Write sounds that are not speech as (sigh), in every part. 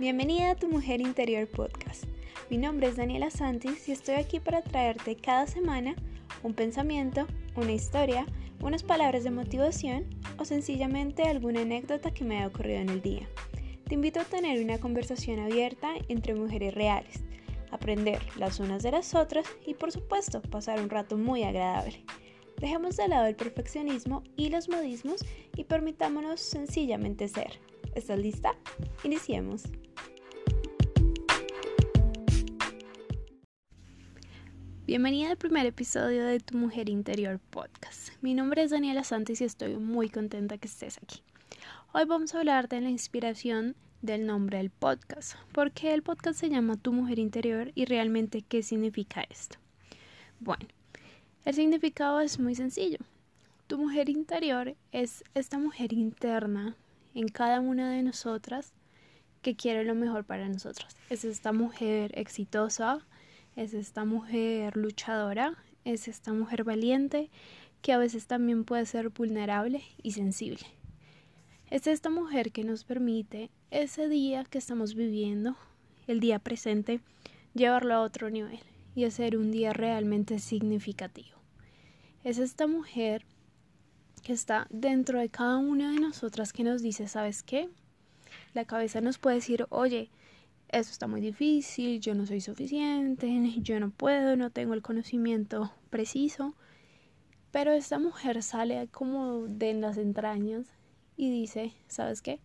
Bienvenida a Tu Mujer Interior Podcast. Mi nombre es Daniela Santis y estoy aquí para traerte cada semana un pensamiento, una historia, unas palabras de motivación o sencillamente alguna anécdota que me haya ocurrido en el día. Te invito a tener una conversación abierta entre mujeres reales, aprender las unas de las otras y por supuesto pasar un rato muy agradable. Dejemos de lado el perfeccionismo y los modismos y permitámonos sencillamente ser. ¿Estás lista? Iniciemos. Bienvenida al primer episodio de Tu Mujer Interior Podcast. Mi nombre es Daniela Santos y estoy muy contenta que estés aquí. Hoy vamos a hablar de la inspiración del nombre del podcast. ¿Por qué el podcast se llama Tu Mujer Interior y realmente qué significa esto? Bueno, el significado es muy sencillo. Tu mujer interior es esta mujer interna en cada una de nosotras que quiere lo mejor para nosotros. Es esta mujer exitosa, es esta mujer luchadora, es esta mujer valiente que a veces también puede ser vulnerable y sensible. Es esta mujer que nos permite ese día que estamos viviendo, el día presente, llevarlo a otro nivel y hacer un día realmente significativo. Es esta mujer que está dentro de cada una de nosotras que nos dice, ¿sabes qué? La cabeza nos puede decir, oye, eso está muy difícil, yo no soy suficiente, (laughs) yo no puedo, no tengo el conocimiento preciso. Pero esta mujer sale como de las entrañas y dice, ¿sabes qué?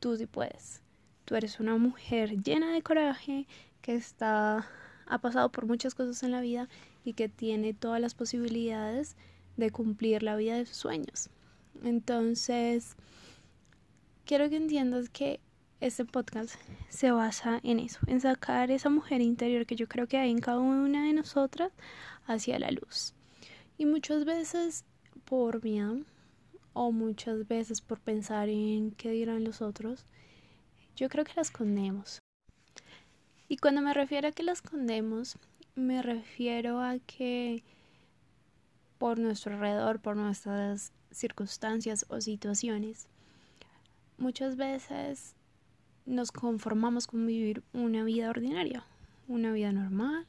Tú sí puedes. Tú eres una mujer llena de coraje, que está ha pasado por muchas cosas en la vida y que tiene todas las posibilidades de cumplir la vida de sus sueños. Entonces, quiero que entiendas que este podcast se basa en eso, en sacar esa mujer interior que yo creo que hay en cada una de nosotras hacia la luz. Y muchas veces por miedo o muchas veces por pensar en qué dirán los otros, yo creo que la escondemos. Y cuando me refiero a que la escondemos, me refiero a que por nuestro alrededor, por nuestras circunstancias o situaciones, muchas veces nos conformamos con vivir una vida ordinaria, una vida normal,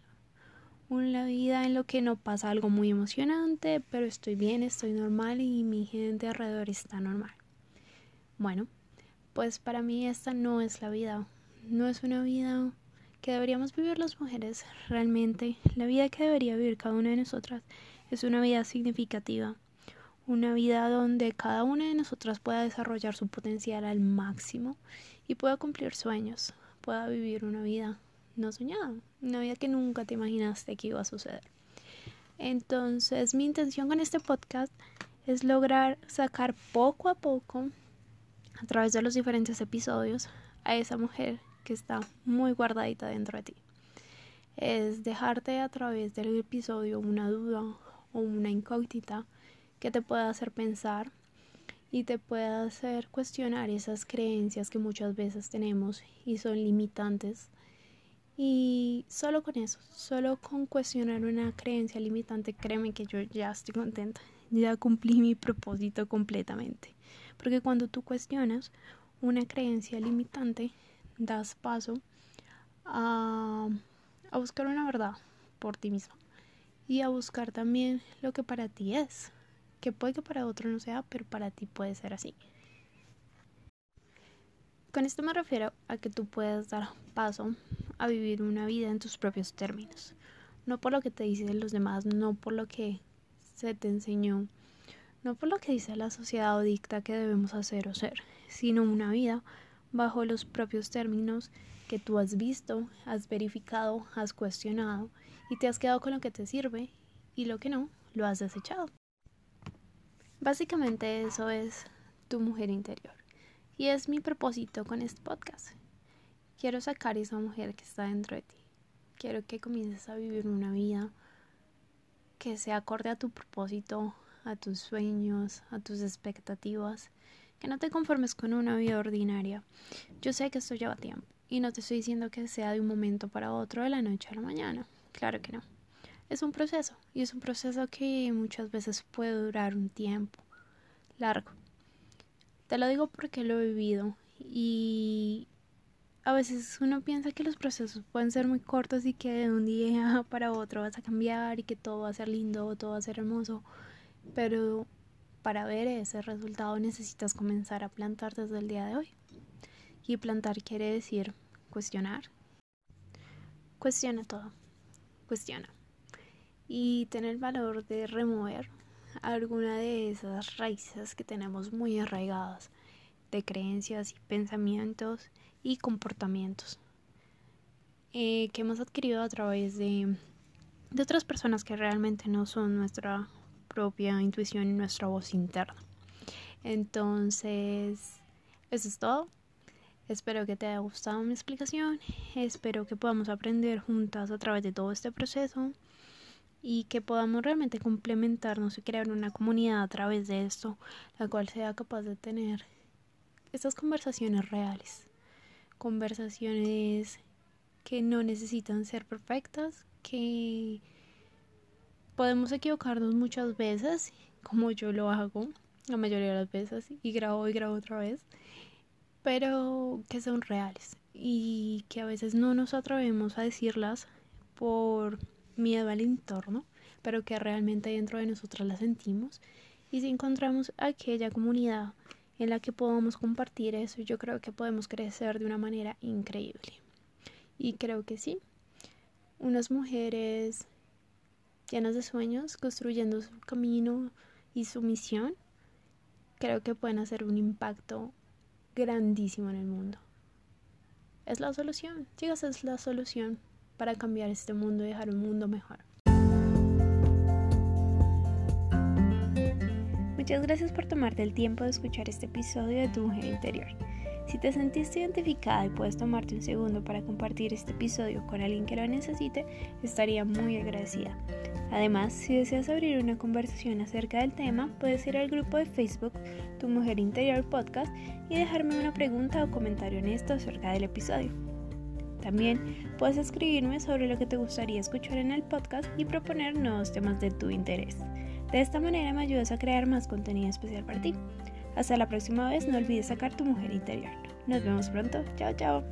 una vida en lo que no pasa algo muy emocionante, pero estoy bien, estoy normal y mi gente alrededor está normal. Bueno, pues para mí esta no es la vida, no es una vida que deberíamos vivir las mujeres. Realmente la vida que debería vivir cada una de nosotras es una vida significativa, una vida donde cada una de nosotras pueda desarrollar su potencial al máximo y pueda cumplir sueños, pueda vivir una vida no soñada, una vida que nunca te imaginaste que iba a suceder. Entonces, mi intención con este podcast es lograr sacar poco a poco, a través de los diferentes episodios, a esa mujer que está muy guardadita dentro de ti. Es dejarte a través del episodio una duda o una incógnita que te pueda hacer pensar y te pueda hacer cuestionar esas creencias que muchas veces tenemos y son limitantes. Y solo con eso, solo con cuestionar una creencia limitante, créeme que yo ya estoy contenta, ya cumplí mi propósito completamente. Porque cuando tú cuestionas una creencia limitante, das paso a, a buscar una verdad por ti mismo y a buscar también lo que para ti es que puede que para otro no sea, pero para ti puede ser así. Con esto me refiero a que tú puedas dar paso a vivir una vida en tus propios términos, no por lo que te dicen los demás, no por lo que se te enseñó, no por lo que dice la sociedad o dicta que debemos hacer o ser, sino una vida bajo los propios términos que tú has visto, has verificado, has cuestionado y te has quedado con lo que te sirve y lo que no, lo has desechado. Básicamente eso es tu mujer interior. Y es mi propósito con este podcast. Quiero sacar esa mujer que está dentro de ti. Quiero que comiences a vivir una vida que sea acorde a tu propósito, a tus sueños, a tus expectativas. Que no te conformes con una vida ordinaria. Yo sé que esto lleva tiempo. Y no te estoy diciendo que sea de un momento para otro, de la noche a la mañana. Claro que no es un proceso y es un proceso que muchas veces puede durar un tiempo largo. Te lo digo porque lo he vivido y a veces uno piensa que los procesos pueden ser muy cortos y que de un día (laughs) para otro vas a cambiar y que todo va a ser lindo, todo va a ser hermoso, pero para ver ese resultado necesitas comenzar a plantar desde el día de hoy. Y plantar quiere decir cuestionar. Cuestiona todo. Cuestiona. Y tener el valor de remover alguna de esas raíces que tenemos muy arraigadas de creencias y pensamientos y comportamientos eh, que hemos adquirido a través de, de otras personas que realmente no son nuestra propia intuición y nuestra voz interna. Entonces, eso es todo. Espero que te haya gustado mi explicación. Espero que podamos aprender juntas a través de todo este proceso y que podamos realmente complementarnos y crear una comunidad a través de esto, la cual sea capaz de tener estas conversaciones reales. Conversaciones que no necesitan ser perfectas, que podemos equivocarnos muchas veces, como yo lo hago la mayoría de las veces, y grabo y grabo otra vez pero que son reales y que a veces no nos atrevemos a decirlas por miedo al entorno, pero que realmente dentro de nosotras las sentimos. Y si encontramos aquella comunidad en la que podamos compartir eso, yo creo que podemos crecer de una manera increíble. Y creo que sí, unas mujeres llenas de sueños, construyendo su camino y su misión, creo que pueden hacer un impacto grandísimo en el mundo. Es la solución, chicas, es la solución para cambiar este mundo y dejar un mundo mejor. Muchas gracias por tomarte el tiempo de escuchar este episodio de Tu Mujer Interior. Si te sentiste identificada y puedes tomarte un segundo para compartir este episodio con alguien que lo necesite, estaría muy agradecida. Además, si deseas abrir una conversación acerca del tema, puedes ir al grupo de Facebook Tu Mujer Interior Podcast y dejarme una pregunta o comentario honesto acerca del episodio. También puedes escribirme sobre lo que te gustaría escuchar en el podcast y proponer nuevos temas de tu interés. De esta manera me ayudas a crear más contenido especial para ti. Hasta la próxima vez, no olvides sacar tu mujer interior. Nos vemos pronto. Chao, chao.